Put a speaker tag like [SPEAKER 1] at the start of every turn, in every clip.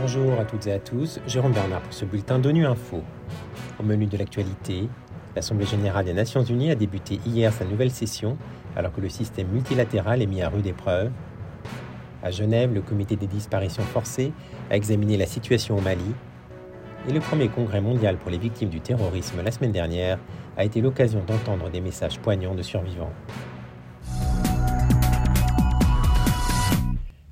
[SPEAKER 1] Bonjour à toutes et à tous, Jérôme Bernard pour ce bulletin d'ONU Info. Au menu de l'actualité, l'Assemblée générale des Nations unies a débuté hier sa nouvelle session alors que le système multilatéral est mis à rude épreuve. À Genève, le comité des disparitions forcées a examiné la situation au Mali. Et le premier congrès mondial pour les victimes du terrorisme la semaine dernière a été l'occasion d'entendre des messages poignants de survivants.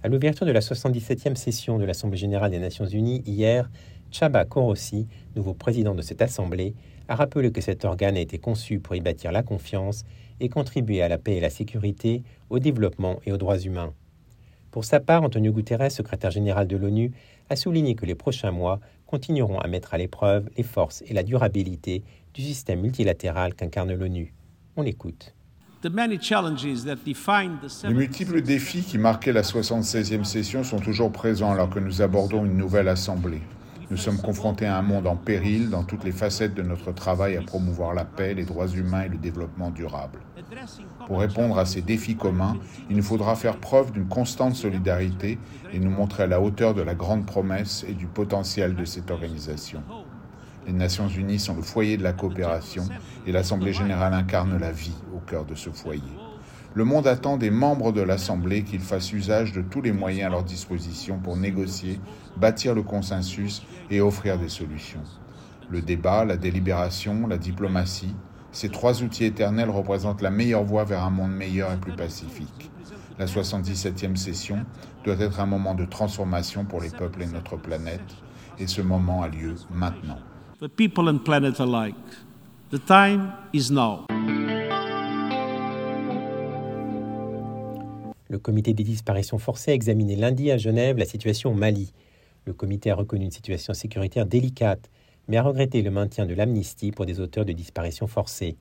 [SPEAKER 1] À l'ouverture de la 77e session de l'Assemblée générale des Nations unies hier, Chaba Korossi, nouveau président de cette assemblée, a rappelé que cet organe a été conçu pour y bâtir la confiance et contribuer à la paix et la sécurité, au développement et aux droits humains. Pour sa part, Antonio Guterres, secrétaire général de l'ONU, a souligné que les prochains mois continueront à mettre à l'épreuve les forces et la durabilité du système multilatéral qu'incarne l'ONU. On l'écoute.
[SPEAKER 2] Les multiples défis qui marquaient la 76e session sont toujours présents alors que nous abordons une nouvelle assemblée. Nous sommes confrontés à un monde en péril dans toutes les facettes de notre travail à promouvoir la paix, les droits humains et le développement durable. Pour répondre à ces défis communs, il nous faudra faire preuve d'une constante solidarité et nous montrer à la hauteur de la grande promesse et du potentiel de cette organisation. Les Nations Unies sont le foyer de la coopération et l'Assemblée générale incarne la vie au cœur de ce foyer. Le monde attend des membres de l'Assemblée qu'ils fassent usage de tous les moyens à leur disposition pour négocier, bâtir le consensus et offrir des solutions. Le débat, la délibération, la diplomatie, ces trois outils éternels représentent la meilleure voie vers un monde meilleur et plus pacifique. La 77e session doit être un moment de transformation pour les peuples et notre planète, et ce moment a lieu maintenant
[SPEAKER 3] people and planet alike. The time is now.
[SPEAKER 1] Le comité des disparitions forcées a examiné lundi à Genève la situation au Mali. Le comité a reconnu une situation sécuritaire délicate, mais a regretté le maintien de l'amnistie pour des auteurs de disparitions forcées.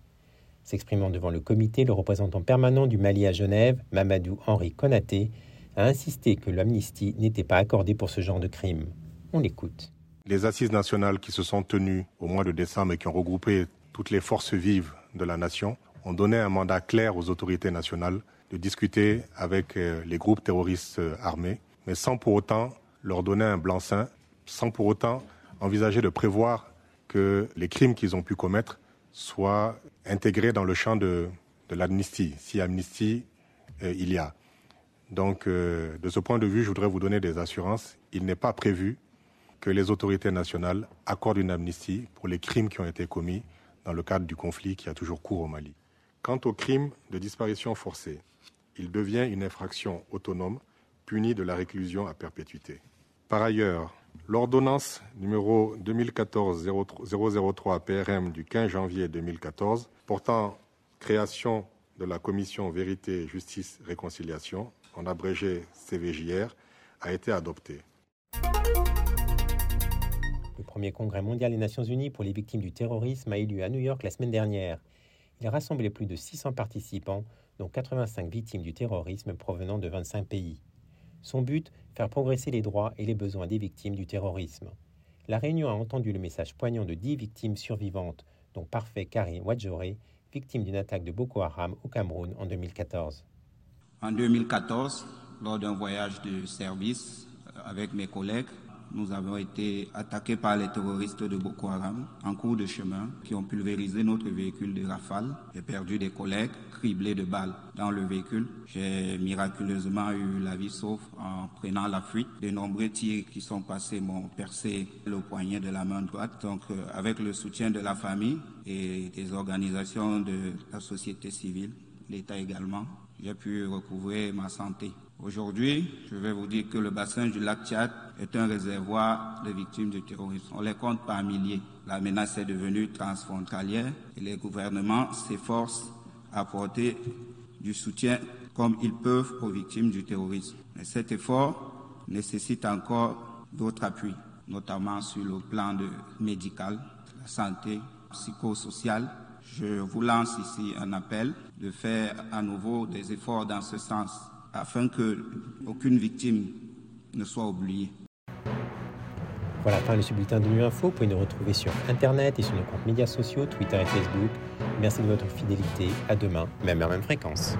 [SPEAKER 1] S'exprimant devant le comité, le représentant permanent du Mali à Genève, Mamadou Henri Konaté, a insisté que l'amnistie n'était pas accordée pour ce genre de crime. On l'écoute.
[SPEAKER 4] Les assises nationales qui se sont tenues au mois de décembre et qui ont regroupé toutes les forces vives de la nation ont donné un mandat clair aux autorités nationales de discuter avec euh, les groupes terroristes euh, armés, mais sans pour autant leur donner un blanc-seing, sans pour autant envisager de prévoir que les crimes qu'ils ont pu commettre soient intégrés dans le champ de, l'amnistie, si amnistie euh, il y a. Donc, de ce point de vue, je voudrais vous donner des assurances. Il n'est pas prévu que les autorités nationales accordent une amnistie pour les crimes qui ont été commis dans le cadre du conflit qui a toujours cours au Mali. Quant au crime de disparition forcée, il devient une infraction autonome punie de la réclusion à perpétuité. Par ailleurs, l'ordonnance numéro 2014-003 PRM du 15 janvier 2014 portant création de la commission Vérité, Justice, Réconciliation, en abrégé CVJR, a été adoptée.
[SPEAKER 1] Le premier congrès mondial des Nations Unies pour les victimes du terrorisme a eu lieu à New York la semaine dernière. Il a rassemblé plus de 600 participants, dont 85 victimes du terrorisme provenant de 25 pays. Son but, faire progresser les droits et les besoins des victimes du terrorisme. La réunion a entendu le message poignant de 10 victimes survivantes, dont Parfait Karim Wadjoré, victime d'une attaque de Boko Haram au Cameroun en 2014.
[SPEAKER 5] En 2014, lors d'un voyage de service avec mes collègues, nous avons été attaqués par les terroristes de Boko Haram en cours de chemin qui ont pulvérisé notre véhicule de rafale. J'ai perdu des collègues criblés de balles dans le véhicule. J'ai miraculeusement eu la vie sauf en prenant la fuite. De nombreux tirs qui sont passés m'ont percé le poignet de la main droite. Donc, euh, avec le soutien de la famille et des organisations de la société civile, l'État également, j'ai pu recouvrer ma santé. Aujourd'hui, je vais vous dire que le bassin du lac Tchad est un réservoir de victimes du terrorisme. On les compte par milliers. La menace est devenue transfrontalière et les gouvernements s'efforcent à apporter du soutien comme ils peuvent aux victimes du terrorisme. Mais cet effort nécessite encore d'autres appuis, notamment sur le plan de médical, la santé, psychosociale. Je vous lance ici un appel de faire à nouveau des efforts dans ce sens afin que aucune victime ne soit oubliée.
[SPEAKER 1] Voilà, fin de ce bulletin de Nu Info. Vous pouvez nous retrouver sur Internet et sur nos comptes médias sociaux, Twitter et Facebook. Merci de votre fidélité. À demain, même heure, même fréquence.